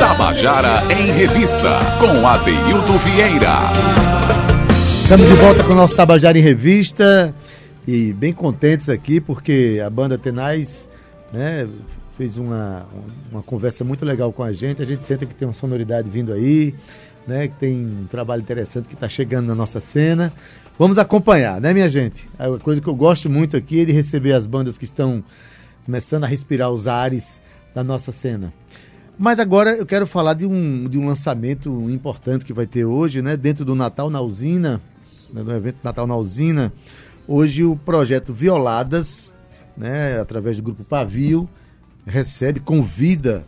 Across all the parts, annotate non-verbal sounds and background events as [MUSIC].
Tabajara em Revista, com Adeildo Vieira. Estamos de volta com o nosso Tabajara em Revista e bem contentes aqui porque a banda Tenais né, fez uma, uma conversa muito legal com a gente. A gente sente que tem uma sonoridade vindo aí, né, que tem um trabalho interessante que está chegando na nossa cena. Vamos acompanhar, né, minha gente? A coisa que eu gosto muito aqui é de receber as bandas que estão começando a respirar os ares da nossa cena. Mas agora eu quero falar de um, de um lançamento importante que vai ter hoje, né? Dentro do Natal na Usina, né, no evento Natal na Usina. Hoje o projeto Violadas, né? Através do grupo Pavio, recebe, convida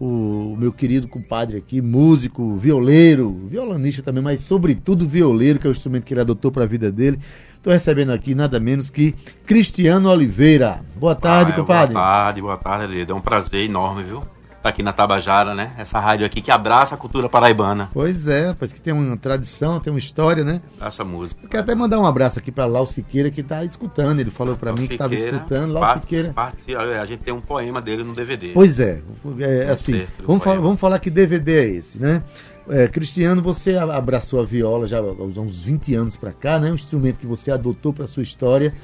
o meu querido compadre aqui, músico, violeiro, violinista também, mas sobretudo violeiro, que é o instrumento que ele adotou para a vida dele. Estou recebendo aqui nada menos que Cristiano Oliveira. Boa tarde, ah, compadre. Boa tarde, boa tarde, É um prazer enorme, viu? Tá aqui na Tabajara, né? Essa rádio aqui que abraça a cultura paraibana. Pois é, parece que tem uma tradição, tem uma história, né? Essa música. Eu quero até mandar um abraço aqui para Lau Siqueira, que tá escutando. Ele falou para mim que estava escutando. Lau parte, Siqueira. Parte, a gente tem um poema dele no DVD. Pois é, é assim, vamos, falar, vamos falar que DVD é esse, né? É, Cristiano, você abraçou a viola já há uns 20 anos para cá, né? Um instrumento que você adotou para sua história.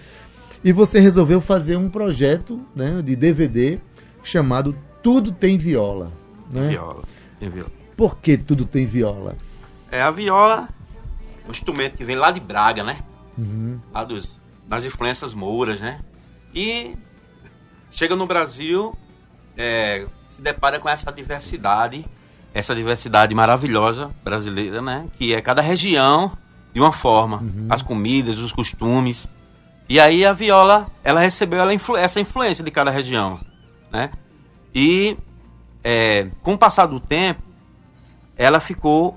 E você resolveu fazer um projeto né, de DVD chamado tudo tem viola. Né? Viola, tem viola. Por que tudo tem viola? É, a viola, um instrumento que vem lá de Braga, né? Uhum. Lá dos, das influências mouras, né? E chega no Brasil, é, se depara com essa diversidade, essa diversidade maravilhosa brasileira, né? Que é cada região de uma forma, uhum. as comidas, os costumes. E aí a viola, ela recebeu ela influ essa influência de cada região, né? E é, com o passar do tempo, ela ficou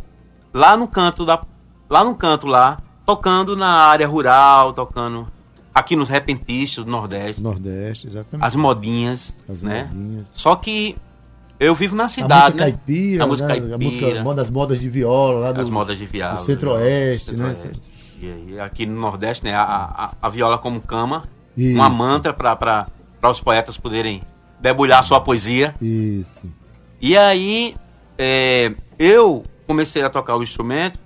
lá no canto da lá no canto lá, tocando na área rural, tocando aqui nos repentistas do Nordeste. Nordeste, exatamente. As modinhas, as né? Modinhas. Só que eu vivo na cidade, a música né? caipira, a música né? caipira, a música, das modas de viola lá do, as modas de viola, do centro-oeste, né? E, aqui no Nordeste, né, a, a, a viola como cama, Isso. uma mantra para os poetas poderem debulhar sua poesia. Isso. E aí, é, eu comecei a tocar o instrumento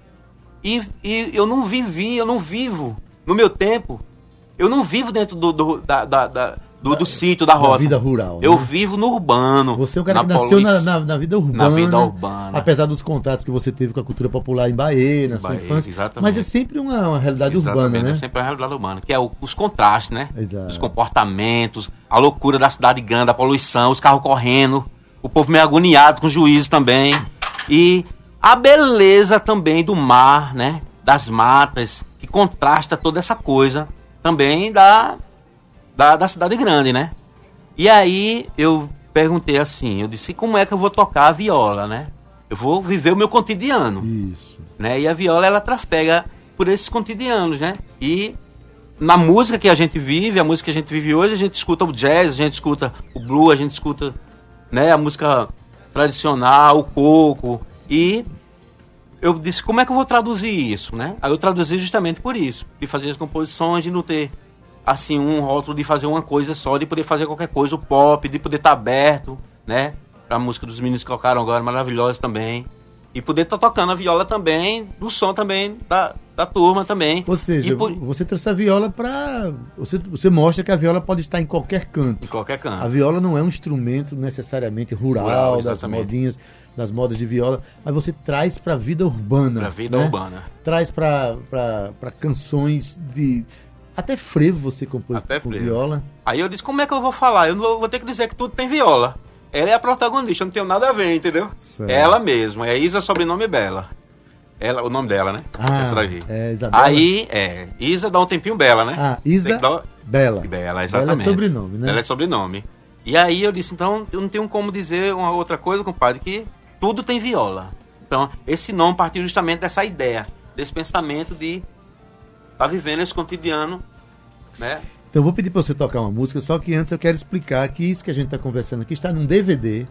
e, e, eu não vivi, eu não vivo no meu tempo. Eu não vivo dentro do, do da, da, da do, do sítio, da roça. Da vida rural. Eu né? vivo no urbano. Você é um cara que nasceu na, na, na, vida urbana. Na vida urbana. Apesar dos contatos que você teve com a cultura popular em Bahia, na Bahia, sua infância. Exatamente. Mas é sempre uma, uma realidade exatamente, urbana, né? É sempre uma realidade urbana. Que é o, os contrastes, né? Exato. Os comportamentos, a loucura da cidade grande, a poluição, os carros correndo, o povo meio agoniado com juízo também. E a beleza também do mar, né? Das matas, que contrasta toda essa coisa também da, da, da cidade grande, né? E aí eu perguntei assim, eu disse, como é que eu vou tocar a viola, né? Eu vou viver o meu cotidiano. Isso. Né? E a viola, ela trafega por esses cotidianos, né? E na música que a gente vive, a música que a gente vive hoje, a gente escuta o jazz, a gente escuta o blues, a gente escuta né, a música tradicional, o coco. E eu disse, como é que eu vou traduzir isso, né? Aí eu traduzi justamente por isso, de fazer as composições, de não ter assim, um rótulo de fazer uma coisa só, de poder fazer qualquer coisa, o pop, de poder estar tá aberto, né? Pra música dos meninos que tocaram agora, maravilhosa também. E poder estar tá tocando a viola também, do som também da, da turma também. Ou seja, por... você trouxe a viola para você, você mostra que a viola pode estar em qualquer canto. Em qualquer canto. A viola não é um instrumento necessariamente rural, rural das modinhas, das modas de viola, mas você traz para a vida urbana. Para a vida né? urbana. Traz para canções de até frevo você compôs Até com frevo. viola. Aí eu disse, como é que eu vou falar? Eu vou, vou ter que dizer que tudo tem viola. Ela é a protagonista, eu não tenho nada a ver, entendeu? Certo. É ela mesma, é Isa, sobrenome Bela. Ela, o nome dela, né? Ah, Essa daqui. É Isabela. Aí, é, Isa dá um tempinho Bela, né? Ah, Isa dar... Bela. Bela, exatamente. Bela é sobrenome, né? Ela é sobrenome. E aí eu disse, então, eu não tenho como dizer uma outra coisa, compadre, que tudo tem viola. Então, esse nome partiu justamente dessa ideia, desse pensamento de estar tá vivendo esse cotidiano né? Então eu vou pedir para você tocar uma música, só que antes eu quero explicar que isso que a gente está conversando aqui está num DVD,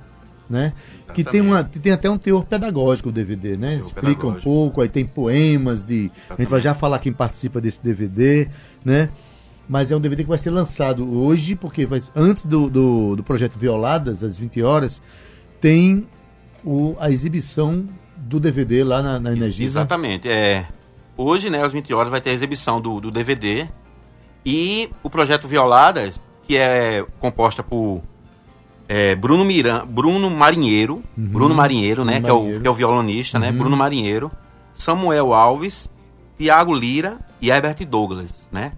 né? Que tem, uma, que tem até um teor pedagógico o DVD, né? Teor Explica pedagógico. um pouco, aí tem poemas de. Exatamente. A gente vai já falar quem participa desse DVD, né? mas é um DVD que vai ser lançado hoje, porque vai, antes do, do, do projeto Violadas, às 20 horas, tem o, a exibição do DVD lá na, na Energisa. Exatamente. É, hoje, né, às 20 horas, vai ter a exibição do, do DVD e o projeto Violadas, que é composta por é, Bruno, Miran, Bruno Marinheiro, uhum. Bruno Marinheiro, né, que. É o, que é o violonista, né, uhum. né, Bruno Marinheiro, Samuel Alves, Tiago Lira e Herbert Douglas, né?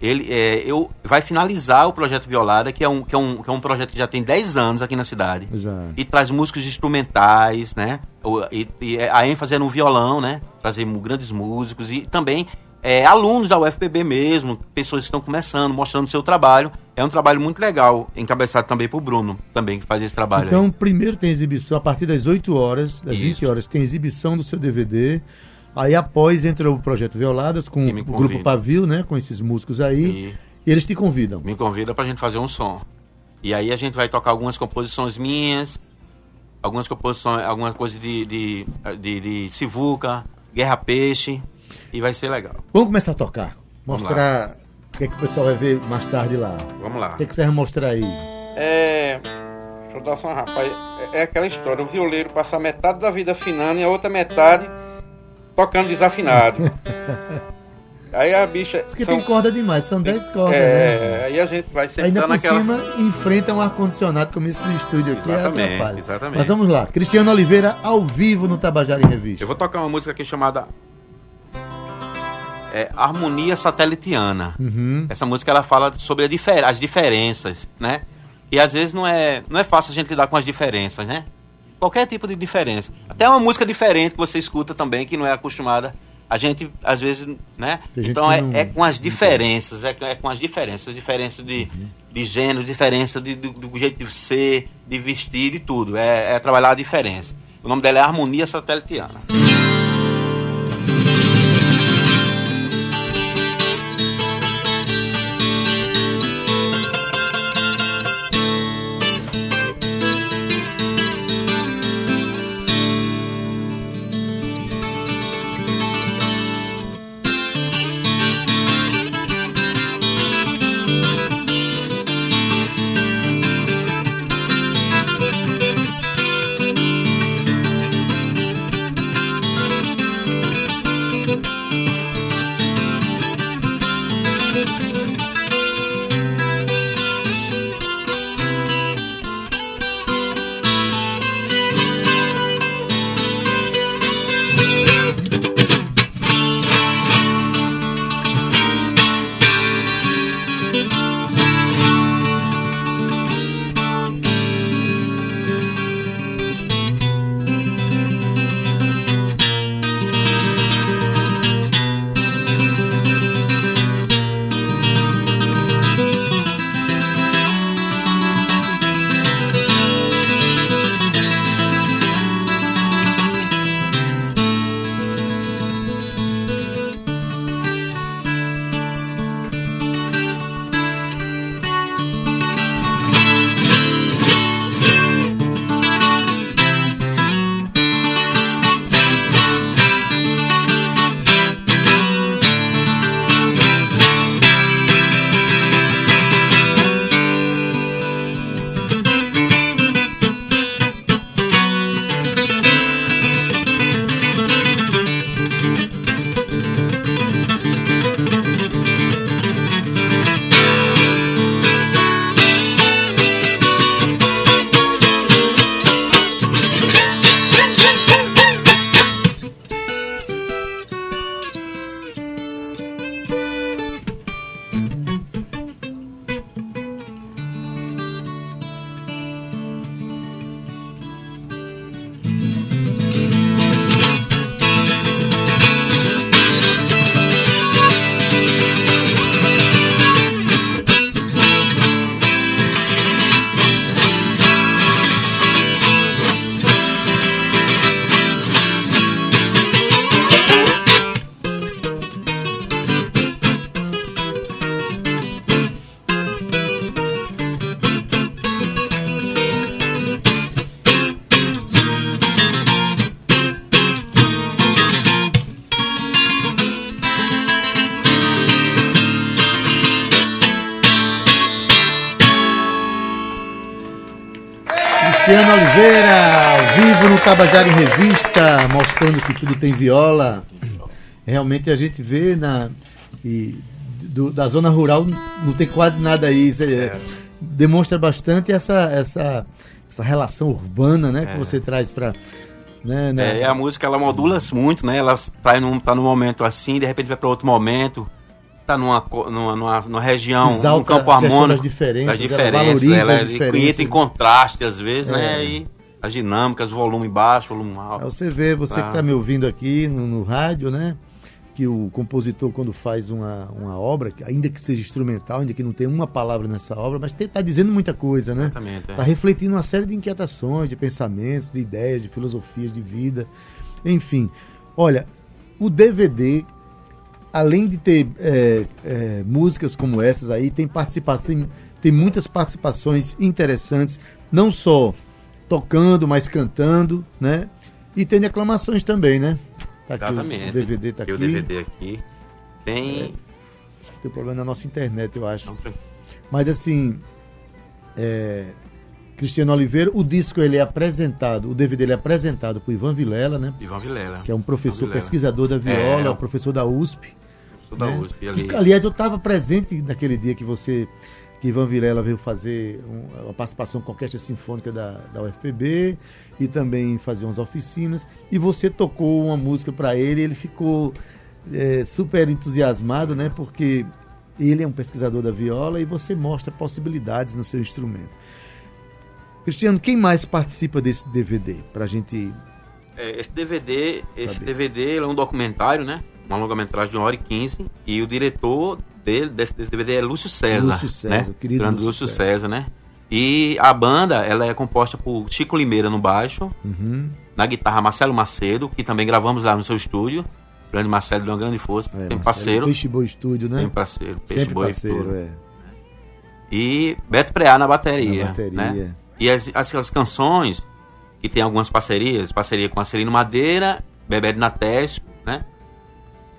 Ele é, eu, vai finalizar o projeto Violada, que é, um, que, é um, que é um projeto que já tem 10 anos aqui na cidade. Exato. E traz músicos instrumentais, né? E, e a ênfase é no violão, né? Trazer grandes músicos e também é, alunos da UFPB mesmo, pessoas que estão começando, mostrando seu trabalho. É um trabalho muito legal, encabeçado também por Bruno, também que faz esse trabalho. Então, aí. primeiro tem exibição, a partir das 8 horas, das Isso. 20 horas, tem exibição do seu DVD. Aí após entra o projeto Violadas com o grupo Pavio, né? Com esses músicos aí. E... eles te convidam. Me convidam pra gente fazer um som. E aí a gente vai tocar algumas composições minhas, algumas composições, alguma coisa de, de, de, de Sivuca, Guerra Peixe. E vai ser legal. Vamos começar a tocar. Mostrar o que, é que o pessoal vai ver mais tarde lá. Vamos lá. O que, é que você vai mostrar aí? É. Deixa eu dar só uma rapaz. É, é aquela história: o violeiro passa metade da vida afinando e a outra metade tocando desafinado. [LAUGHS] Aí a bicha. Porque são... tem corda demais, são 10 cordas. É, né? aí a gente vai sentando Ainda por naquela. cima enfrenta um ar-condicionado como esse do estúdio aqui. Exatamente, exatamente. Mas vamos lá. Cristiano Oliveira ao vivo no Tabajara em Revista. Eu vou tocar uma música aqui chamada. É, Harmonia Satelitiana. Uhum. Essa música ela fala sobre difer as diferenças, né? E às vezes não é, não é fácil a gente lidar com as diferenças, né? Qualquer tipo de diferença. Até uma música diferente que você escuta também, que não é acostumada. A gente, às vezes, né? Então é, não, é, com as diferenças, é, é, com as diferenças, diferença de, uhum. de gênero, diferença de, do, do, jeito de ser, de vestir, de tudo. É, é trabalhar a diferença. O nome dela é Harmonia Satelitiana. Cristiano Oliveira, ao vivo no Tabajara em Revista, mostrando que tudo tem viola. Realmente a gente vê na e do- da zona rural não tem quase nada aí. Isso é- Demonstra bastante essa, essa, essa relação urbana, né, que você traz para né, né? É, a música ela modula muito, né? Ela tá num, tá num momento assim, de repente vai para outro momento. Tá numa, numa, numa, numa região, Exalta num campo harmônico. das diferenças, das ela diferenças, ela as é- diferenças. entra em contraste às vezes, É. né? E as dinâmicas, volume baixo, volume Aí alto. você vê, você que Ah. está me ouvindo aqui no, no rádio, né? Que o compositor, quando faz uma, uma obra, que ainda que seja instrumental, ainda que não tenha uma palavra nessa obra, mas está dizendo muita coisa, né? Exatamente. é. Está refletindo uma série de inquietações, de pensamentos, de ideias, de filosofias de vida. Enfim, olha, o DVD, além de ter é, é, músicas como essas aí, tem participação, tem muitas participações interessantes, não só tocando, mas cantando, né? E tem declamações também, né? Tá aqui, Exatamente. O DVD tá aqui. o DVD aqui. Tem. Tem problema na nossa internet, eu acho. Não. Mas assim, é, Cristiano Oliveira, o disco ele é apresentado, o DVD ele é apresentado por Ivan Vilela, né? Ivan Vilela. Que é um professor pesquisador da viola, É. professor da USP. Sou da né? USP ali. E, aliás, eu estava presente naquele dia que você, que Ivan Vilela veio fazer um- uma participação com a Orquestra Sinfônica da, da UFPB e também fazer umas oficinas. E você tocou uma música para ele, e ele ficou é, super entusiasmado, né? Porque ele é um pesquisador da viola e você mostra possibilidades no seu instrumento. Cristiano, quem mais participa desse DVD? Pra gente. É, esse DVD, esse Saber. DVD ele é um documentário, né? Uma longa-metragem de 1 hora e 15. E o diretor dele, desse, desse DVD é Lúcio César. Lúcio César, né? o querido Grande Lúcio Lúcio César, né? E a banda, ela é composta por Chico Limeira no baixo, Uhum. na guitarra Marcelo Macedo, que também gravamos lá no seu estúdio. Grande Marcelo deu uma grande força, É, tem parceiro. Peixe Boa Estúdio, né? Sempre parceiro, peixe Sempre boi parceiro, é. E Beto Preá na bateria. Na bateria. Né? E as, as, as canções, que tem algumas parcerias, parceria com a Celino Madeira, Bebé de Natésio, né?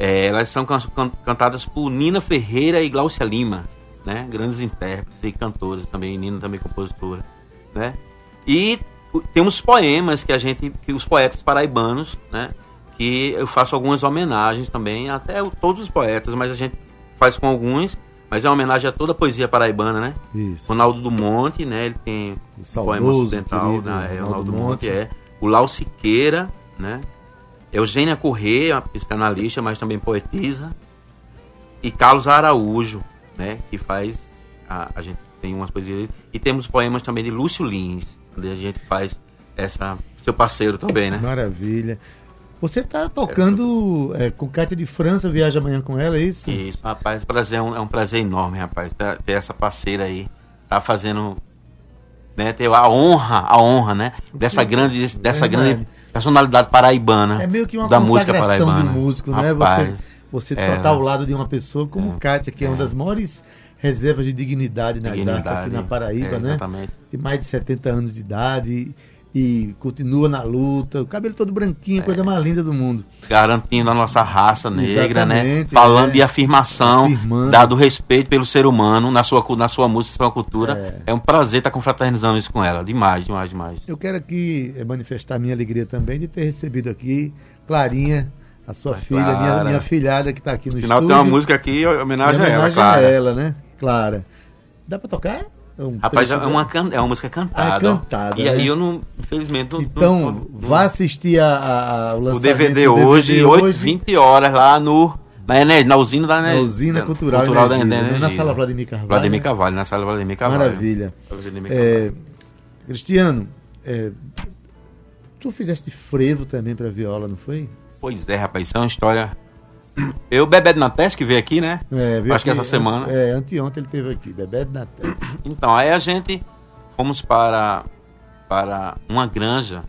É, elas são can- can- cantadas por Nina Ferreira e Glaucia Lima, né? Grandes intérpretes e cantores também, Nina também compositora, né? E temos poemas que a gente, que os poetas paraibanos, né? Que eu faço algumas homenagens também, até o- todos os poetas, mas a gente faz com alguns, mas é uma homenagem a toda a poesia paraibana, né? Isso. Ronaldo do Monte, né? Ele tem saudoso, poema ocidental, querido né? É, Ronaldo Ronaldo do Monte. Monte, é. O Lau Siqueira, né? Eugênia Corrêa, psicanalista, mas também poetisa. E Carlos Araújo, né? Que faz. A, a gente tem umas poesias. E temos poemas também de Lúcio Lins, onde a gente faz essa. Seu parceiro também, né? Maravilha. Você tá tocando é, com Cátia de França, viaja amanhã com ela, é isso? Isso, rapaz, prazer, é, um, é um prazer enorme, rapaz, ter, essa parceira aí. Tá fazendo. Né, ter a honra, a honra, né? Dessa grande, dessa Verdade. grande personalidade paraibana. É meio que uma da música paraibana. do músico, né? Rapaz, Você, você é. tá ao lado de uma pessoa como É. Kátia, que é, uma É. das maiores reservas de dignidade nas artes aqui dignidade, na Paraíba, é, né? Exatamente. Tem mais de 70 anos de idade e, continua na luta. O cabelo todo branquinho, É. coisa mais linda do mundo. Garantindo a nossa raça negra, né? Exatamente, Falando é. de afirmação, Afirmando. dado respeito pelo ser humano na sua, na sua música, na sua cultura. É. É. um prazer estar confraternizando isso com ela. Demais, demais, demais. Eu quero aqui eh, manifestar minha alegria também de ter recebido aqui Clarinha, a sua filha, minha, Clara. minha filhada que está aqui no Afinal, estúdio. tem uma música aqui, em homenagem, Em a ela, homenagem claro. a ela, né? Clara. Dá pra tocar? Um Rapaz, é uma, can- é uma música cantada. Ah, ó. cantada, E aí né? eu não, infelizmente, não, Então, não- não- vá assistir a, a- o o lançamento DVD do hoje, DVD 8, 20 horas lá no na, Ener- na usina da na Ener- usina da- cultural, cultural da, Energisa, da né? na Energisa. sala Vladimir Carvalho. Vladimir? Carvalho, na sala Vladimir Carvalho. Maravilha. Vladimir Carvalho. É, Cristiano, é, tu fizeste frevo também pra viola, não foi? Pois é, rapaz, isso é uma história. Eu, Bebé de Nates, que veio aqui, né? É, veio Acho que aqui- essa semana. É, anteontem ele teve aqui, Bebé de Natel. [COUGHS] Então, aí a gente fomos para, para uma granja.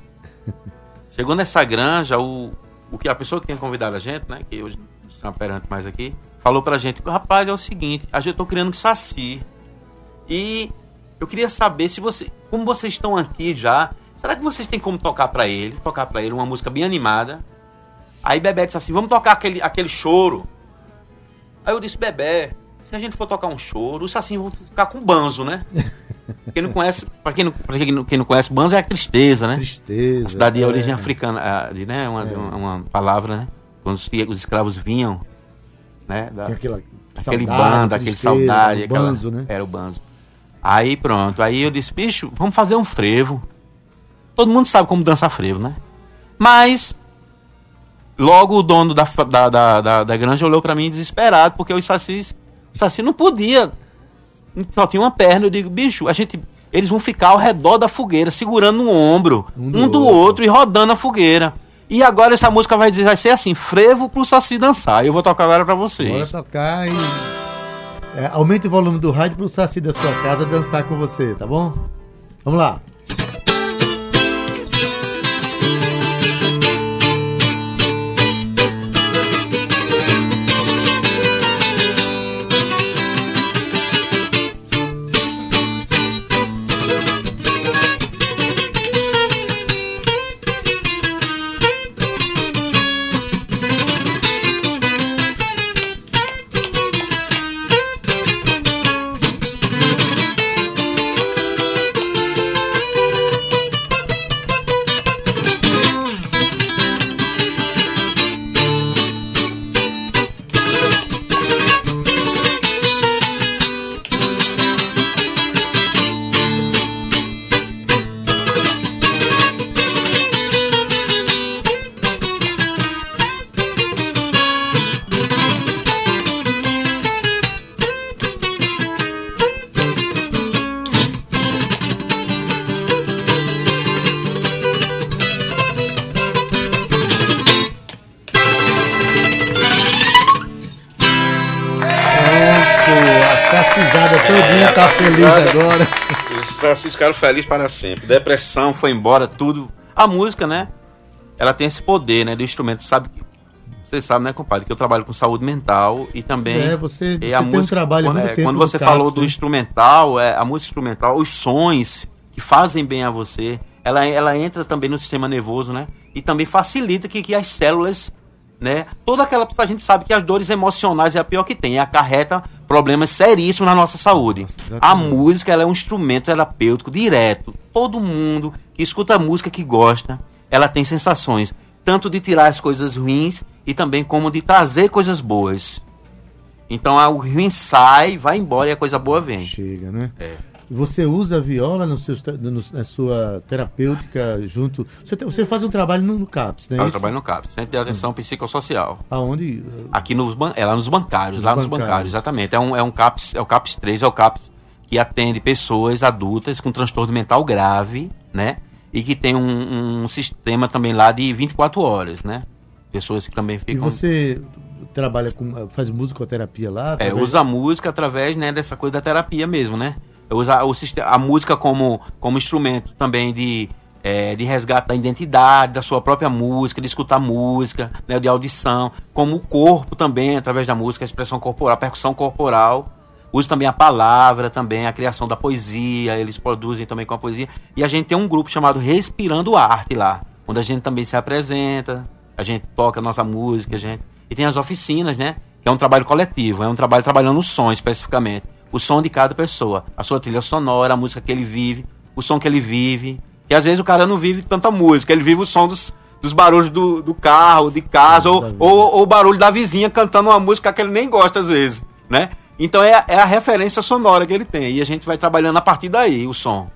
Chegou nessa granja, o, o que a pessoa que tinha convidado a gente, né? Que hoje não está perante mais aqui, falou pra gente, rapaz, é o seguinte, a gente tô criando um saci. E eu queria saber se você. Como vocês estão aqui já, será que vocês têm como tocar pra ele? Tocar pra ele uma música bem animada. Aí Bebé disse assim, vamos tocar aquele, aquele choro. Aí eu disse, Bebé, se a gente for tocar um choro, os sacinhos vão ficar com banzo, né? [LAUGHS] Quem não conhece, para quem não, pra quem não, quem não conhece, Banza é a tristeza, né? Tristeza. A cidade de é. origem africana, de, né? Uma, uma, uma palavra, né? Quando os, os escravos vinham, né? Da, aquela aquele bando, aquele saudade, o aquela, banzo, né? era o banzo. Aí pronto, aí eu disse, bicho, vamos fazer um frevo. Todo mundo sabe como dançar frevo, né? Mas logo o dono da, da, da, da, da granja olhou pra mim desesperado, porque os sacis, o saci não podia, só tinha uma perna. Eu digo, bicho, a gente, eles vão ficar ao redor da fogueira, segurando um ombro, Um um do do, outro. outro. e rodando a fogueira. E agora essa música vai dizer, vai ser assim, frevo pro saci dançar. Eu vou tocar agora pra vocês. Bora tocar e. É, aumente o volume do rádio pro Saci da sua casa dançar com você, tá bom? Vamos lá. Ficaram felizes para sempre. depressão foi embora, tudo. A música, né? Ela tem esse poder, né? Do instrumento, sabe? Você sabe, né, compadre, que eu trabalho com saúde mental e também. É, você- você tem um trabalho quando, muito é, quando você falou do né? instrumental, é, a música instrumental, os sons que fazem bem a você, ela, ela entra também no sistema nervoso, né? E também facilita que, que as células, né? Toda aquela. A gente sabe que as dores emocionais é a pior que tem, e acarreta problemas seríssimos na nossa saúde. a música ela é um instrumento terapêutico direto. Todo mundo que escuta música que gosta, ela tem sensações, tanto de tirar as coisas ruins e também como de trazer coisas boas. Então a- o ruim sai, vai embora e a coisa boa vem. Chega, né? É. Você usa a viola no seu, no- na sua terapêutica junto. Você, tem- você faz um trabalho no, no CAPS, né? Eu Isso? trabalho no CAPS, Centro de Atenção Psicossocial. Aonde? Aqui nos, é lá nos bancários, Nos lá nos bancários. bancários, exatamente. É um, é um CAPS, é o CAPS 3, é o CAPS que atende pessoas adultas com transtorno mental grave, né? E que tem um, um sistema também lá de 24 horas, né? Pessoas que também E ficam. você trabalha com. faz musicoterapia lá? É, através- usa a música através né, dessa coisa da terapia mesmo, né? Usa o, a música como, como instrumento também de, é, de resgate da identidade, da sua própria música, de escutar música, né, de audição, como o corpo também, através da música, a expressão corporal, a percussão corporal. Usa também a palavra, também a criação da poesia, eles produzem também com a poesia. E a gente tem um grupo chamado Respirando Arte lá, onde a gente também se apresenta, a gente toca a nossa música, a gente... E tem as oficinas, né? Que é um trabalho coletivo, é um trabalho trabalhando o som especificamente. O som de cada pessoa, a sua trilha sonora, a música que ele vive, o som que ele vive. E às vezes o cara não vive tanta música, ele vive o som dos, dos barulhos do, do carro, de casa, ou, ou, ou o barulho da vizinha cantando uma música que ele nem gosta às vezes, né? Então é, a- é a referência sonora que ele tem. E a gente vai trabalhando a partir daí, o som.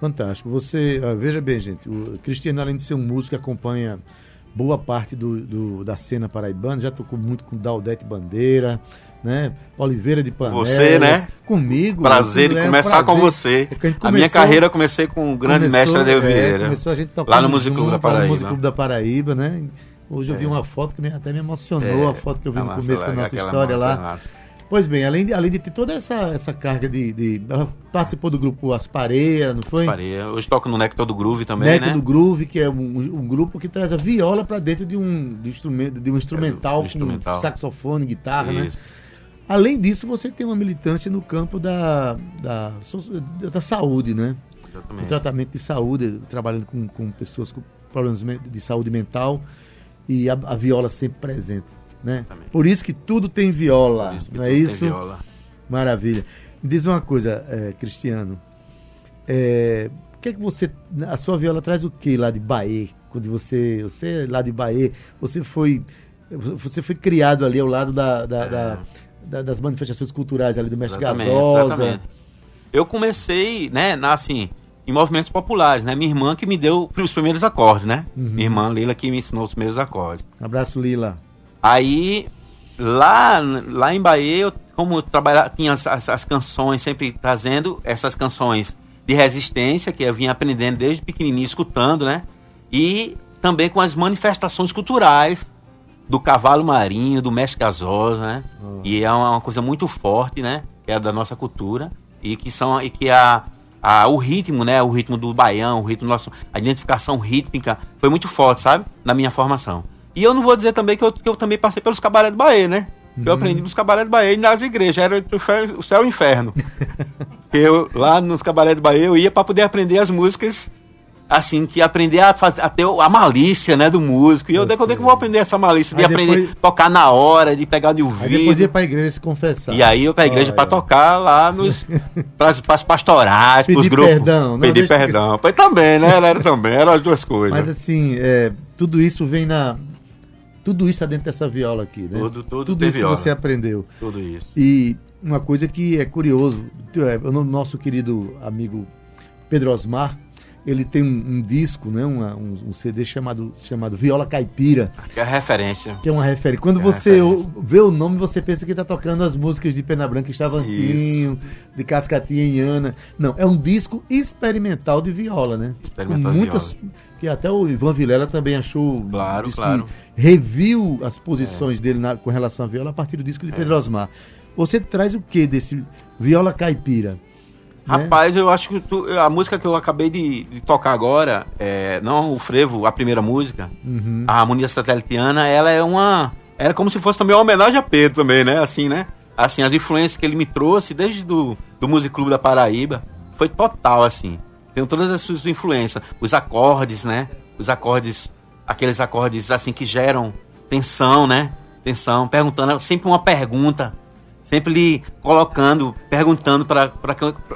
Fantástico. Você, ah, veja bem, gente, o Cristiano, além de ser um músico, acompanha boa parte do, do- da cena paraibana, já tocou muito com Daldete Bandeira, né? Oliveira de Panelas. Você, né? Comigo. Prazer Isso de é começar com prazer. você. É que gente A minha começou- carreira eu comecei com o grande começou, mestre Adeu é, Vieira. começou a gente lá no Music Club junto, da Lá no Paraíba. Music Club da Paraíba, né? Hoje eu vi uma foto que me- até me emocionou, É, a foto que eu vi a no massa começo da nossa história massa lá. massa. Pois bem, além de, além de ter toda essa, essa carga de, de- Participou do grupo As Pareias, não foi? Parei. Hoje toco no Nectar do Groove também, Neco né? do Groove, que é um, um grupo que traz a viola para dentro de um, de instrumento, de um instrumental, do instrumental. com saxofone, guitarra, né? Além disso, você tem uma militância no campo da, da, da saúde, né? O Exatamente. tratamento de saúde, trabalhando com, com pessoas com problemas de saúde mental e a, a viola sempre presente, né? Exatamente. Por isso que tudo tem viola, Por isso não é isso? viola. Maravilha. Me diz uma coisa, eh, Cristiano. É, o que é que você. A sua viola traz o que lá de Bahia? Quando você. Você é lá de Bahia, você foi. Você foi criado ali ao lado da, da, É. da- da- das manifestações culturais ali do Mestre Exatamente, Gasosa. exatamente. Eu comecei, né, na, assim, em movimentos populares, né? Minha irmã que me deu os primeiros acordes, né? Uhum. Minha irmã Lila que me ensinou os primeiros acordes. Abraço, Lila. Aí, lá, lá em Bahia, eu, como eu trabalhava, tinha as, as- as canções, sempre trazendo essas canções de resistência, que eu vinha aprendendo desde pequenininho, escutando, né? E também com as manifestações culturais do cavalo marinho, do mestre gasosa, né? E é uma, uma coisa muito forte, né? Que é da nossa cultura e que são e que a, a o ritmo, né? O ritmo do baião, o ritmo nosso, a identificação rítmica foi muito forte, sabe? Na minha formação. E eu não vou dizer também que eu, que eu também passei pelos cabaré do Bahia, né? Eu aprendi nos cabaré do Bahia e nas igrejas, era entre o céu e o inferno. [LAUGHS] eu lá nos cabaré do Bahia eu ia para poder aprender as músicas assim, que aprender a, fazer, a ter a malícia, né, do músico. E eu, Eu de quando é que eu vou aprender essa malícia? De Aí aprender depois- a tocar na hora, de pegar de Aí ouvido. depois ia pra igreja se confessar. E aí eu pra igreja Olha. pra tocar lá nos [LAUGHS] pras, pras pastorais, pros Pedir grupos. perdão, não, Pedir perdão. Pois também, né? Era também, eram as duas coisas. Mas assim, é, tudo isso vem na. Tudo isso está dentro dessa viola aqui, né? Tudo- tudo tem isso viola. que você aprendeu. Tudo isso. E uma coisa que é curioso, é, o nosso querido amigo Pedro Osmar, ele tem um, um disco, né, uma- um, um CD chamado, chamado Viola Caipira, Que é referência. que é uma referência. Quando É você referência. vê o nome, você pensa que está tocando as músicas de Pena Branca e Chavantinho, de Cascatinha e Ana. Não, é um disco experimental de viola, né? Experimental Com de muitas, Que até o Ivan Vilela também achou. Claro, disco claro. Reviu as posições dele na- com relação à viola a partir do disco de Pedro Osmar. Você traz o que desse viola caipira? Né? Rapaz, eu acho que tu- a música que eu acabei de, de tocar agora, é, não o frevo, a primeira música, Uhum. a harmonia satelitiana, ela é uma. Era como se fosse também uma homenagem a Pedro também, né? Assim, né? Assim, as influências que ele me trouxe desde do, do Music Clube da Paraíba foi total, assim. Tem todas as suas influências. Os acordes, né? Os acordes, aqueles acordes assim que geram tensão, né? Tensão, perguntando, sempre uma pergunta. Sempre lhe colocando, perguntando para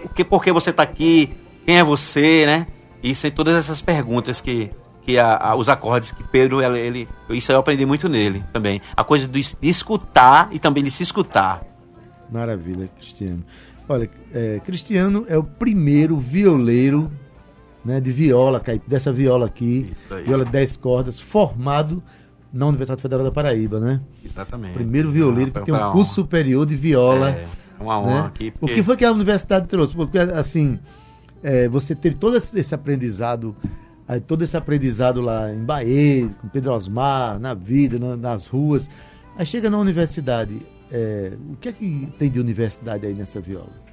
o que, por que você está aqui, quem é você, né? E sem todas essas perguntas que, que a- a- os acordes que Pedro, ele, ele- isso eu aprendi muito nele também. A coisa do es- de escutar e também de se escutar. Maravilha, Cristiano. Olha, é, Cristiano é o primeiro violeiro né, de viola, dessa viola aqui, viola de 10 cordas, formado na Universidade Federal da Paraíba, né? Exatamente. Primeiro violeiro que Ah, tem um curso superior de viola. É, uma honra né? aqui. O Porque, que foi que a universidade trouxe? Porque, assim, é, você teve todo esse aprendizado, aí, todo esse aprendizado lá em Bahia, com Pedro Osmar, na vida, na- nas ruas. Aí chega na universidade, é, o que é que tem de universidade aí nessa viola?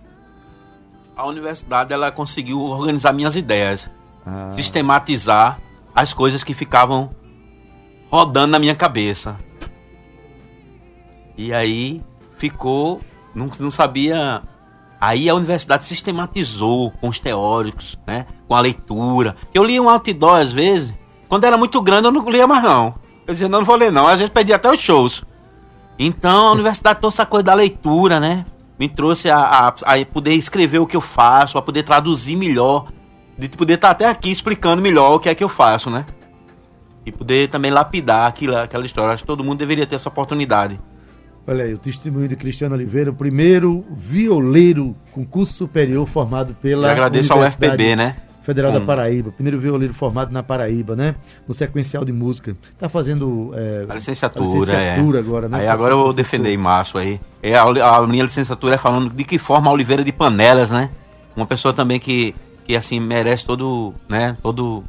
a universidade ela conseguiu organizar minhas ideias, Ah, sistematizar as coisas que ficavam rodando na minha cabeça. E aí ficou, não, não sabia. Aí a universidade sistematizou com os teóricos, né? Com a leitura. Eu lia um outdoor às vezes. Quando era muito grande eu não lia mais não. Eu dizia, não, não vou ler não. Às vezes perdia até os shows. Então a universidade trouxe a coisa da leitura, né? Me trouxe a, a, a poder escrever o que eu faço, a poder traduzir melhor, de poder estar até aqui explicando melhor o que é que eu faço, né? E poder também lapidar aquilo, aquela história. Acho que todo mundo deveria ter essa oportunidade. olha aí, o testemunho de Cristiano Oliveira, o primeiro violeiro com curso superior formado pela Eu agradeço ao FPB, né? Federal da Hum. Paraíba, primeiro violeiro formado na Paraíba, né? No sequencial de música. Tá fazendo é, A licenciatura, a licenciatura é. agora, né? Aí agora eu vou defender em março aí. É, a, a minha licenciatura é falando de que forma a Oliveira de Panelas, né? Uma pessoa também que, que assim, merece todo, né? Todo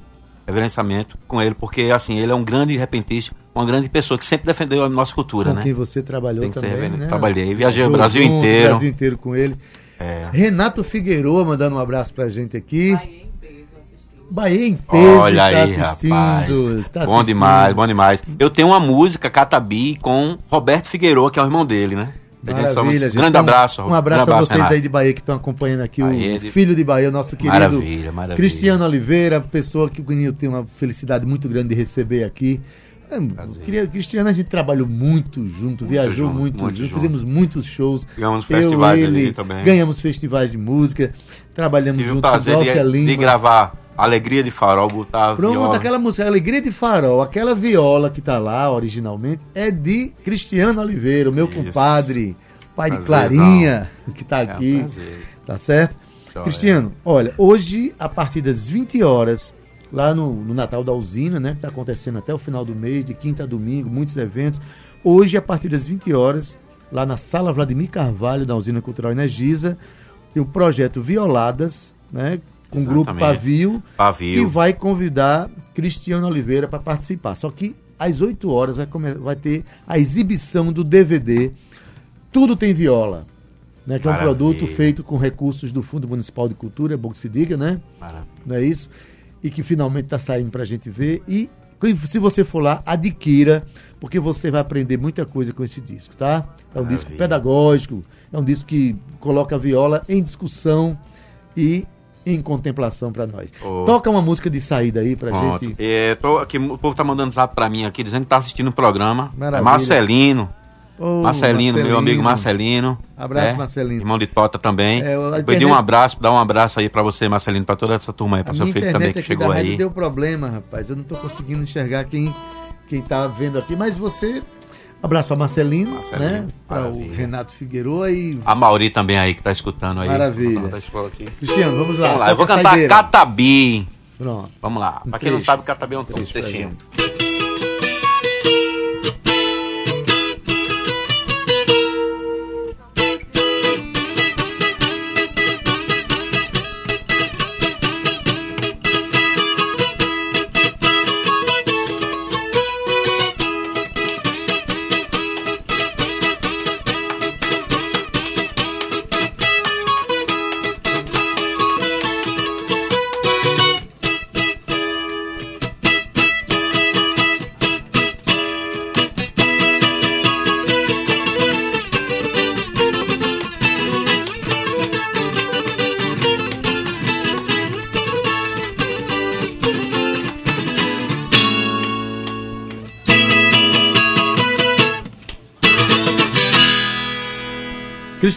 reverenciamento com ele, porque assim, ele é um grande repentista, uma grande pessoa que sempre defendeu a nossa cultura, Com né? quem você trabalhou Tem que ser também, reverendo. né? Trabalhei, viajei o Brasil inteiro. O Brasil inteiro com ele. É. Renato Figueroa mandando um abraço pra gente aqui. Bahia em peso assistindo. Bahia em peso Olha está aí, assistindo. rapaz. está bom assistindo. demais, bom demais. Eu tenho uma música, Catabi, com Roberto Figueiredo, que é o irmão dele, né? Maravilha, gente. Grande Então, abraço. Um abraço grande a vocês Renato. aí de Bahia que estão acompanhando aqui Bahia o de- filho de Bahia, o nosso querido Maravilha, maravilha. Cristiano Oliveira, pessoa que o Guinho tem uma felicidade muito grande de receber aqui. É, Cristiano, a gente trabalhou muito junto, muito viajou junto, muito, muito junto, junto, fizemos muitos shows. Ganhamos festivais eu, ele, ali também. Ganhamos festivais de música, trabalhamos Tive junto o prazer com de, Lima. de gravar Alegria de Farol, botar Pronto, viola. aquela música, Alegria de Farol, aquela viola que tá lá originalmente, é de Cristiano Oliveira, o meu Isso. compadre, pai de Prazerzão. Clarinha, que tá É um aqui. prazer. Tá certo? Joia. Cristiano, olha, hoje, a partir das 20 horas, lá no, no Natal da Usina, né? Que está acontecendo até o final do mês, de quinta a domingo, muitos eventos. Hoje, a partir das 20 horas, lá na sala Vladimir Carvalho, da Usina Cultural Energisa, tem o projeto Violadas, né? Com o grupo. Pavio, Pavio. que vai convidar Cristiano Oliveira para participar. Só que às 8 horas vai, vai ter a exibição do DVD Tudo Tem Viola. Né, que é um Maravilha. produto feito com recursos do Fundo Municipal de Cultura, é bom que se diga, né? Maravilha. Não é isso? E que finalmente está saindo para a gente ver. E se você for lá, adquira, porque você vai aprender muita coisa com esse disco, tá? É um Maravilha. disco pedagógico, é um disco que coloca a viola em discussão e em contemplação para nós. Ô. Toca uma música de saída aí pra Pronto. gente. É, tô aqui, o povo tá mandando zap pra mim aqui, dizendo que tá assistindo o programa. Maravilha. Marcelino. Ô, Marcelino, meu amigo Marcelino. Abraço, né? Marcelino. Irmão de Tota também. É, um abraço, dá um abraço aí pra você, Marcelino, pra toda essa turma aí, pra A seu filho também que chegou aí. deu problema, rapaz. Eu não tô conseguindo enxergar quem, quem tá vendo aqui. Mas você. Abraço para Marcelino, Marcelino, né? Para o. Renato Figueroa e. A Mauri também aí que tá escutando aí. Maravilha. Aqui. Cristiano, vamos lá. Vamos lá, eu vou cantar. Catabi. Pronto. Vamos lá. Um Pra quem não sabe, Catabi é um, um trechinho.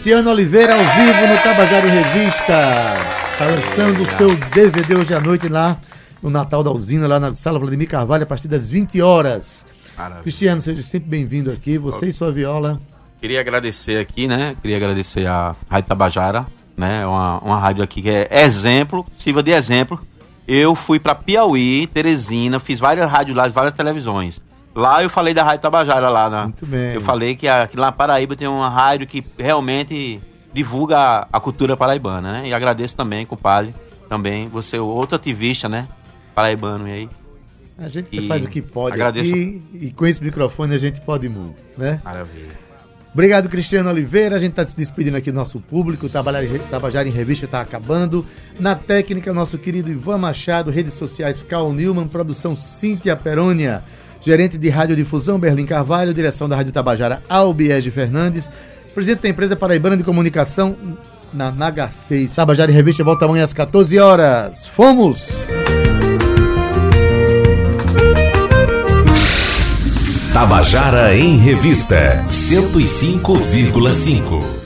Cristiano Oliveira ao vivo no Tabajara em Revista. Está lançando o seu DVD hoje à noite lá no Natal da Usina, lá na sala Vladimir Carvalho, a partir das 20 horas. Maravilha. Cristiano, seja sempre bem-vindo aqui. Você e sua viola. Queria agradecer aqui, né? Queria agradecer a Rádio Tabajara, né? Uma, uma rádio aqui que é exemplo, sirva de exemplo. Eu fui pra Piauí, Teresina, fiz várias rádios lá, várias televisões. Lá eu falei da Rádio Tabajara lá, né? Muito bem. Eu falei que aqui lá na Paraíba tem uma rádio que realmente divulga a, a cultura paraibana, né? E agradeço também, compadre, também, você é outro ativista, né? Paraibano e aí. A gente E faz o que pode agradeço. aqui e com esse microfone a gente pode muito, né? Maravilha. Obrigado, Cristiano Oliveira. A gente está se despedindo aqui do nosso público. Tabajara em Revista está acabando. Na técnica, nosso querido Ivan Machado, redes sociais Cal Newman, produção Cíntia Perônia, gerente de radiodifusão Berlim Carvalho, direção da Rádio Tabajara Albiege Fernandes, presidente da empresa Paraibana de Comunicação na Naga 6. Tabajara em Revista volta amanhã às 14 horas. Fomos! Tabajara em Revista 105,5.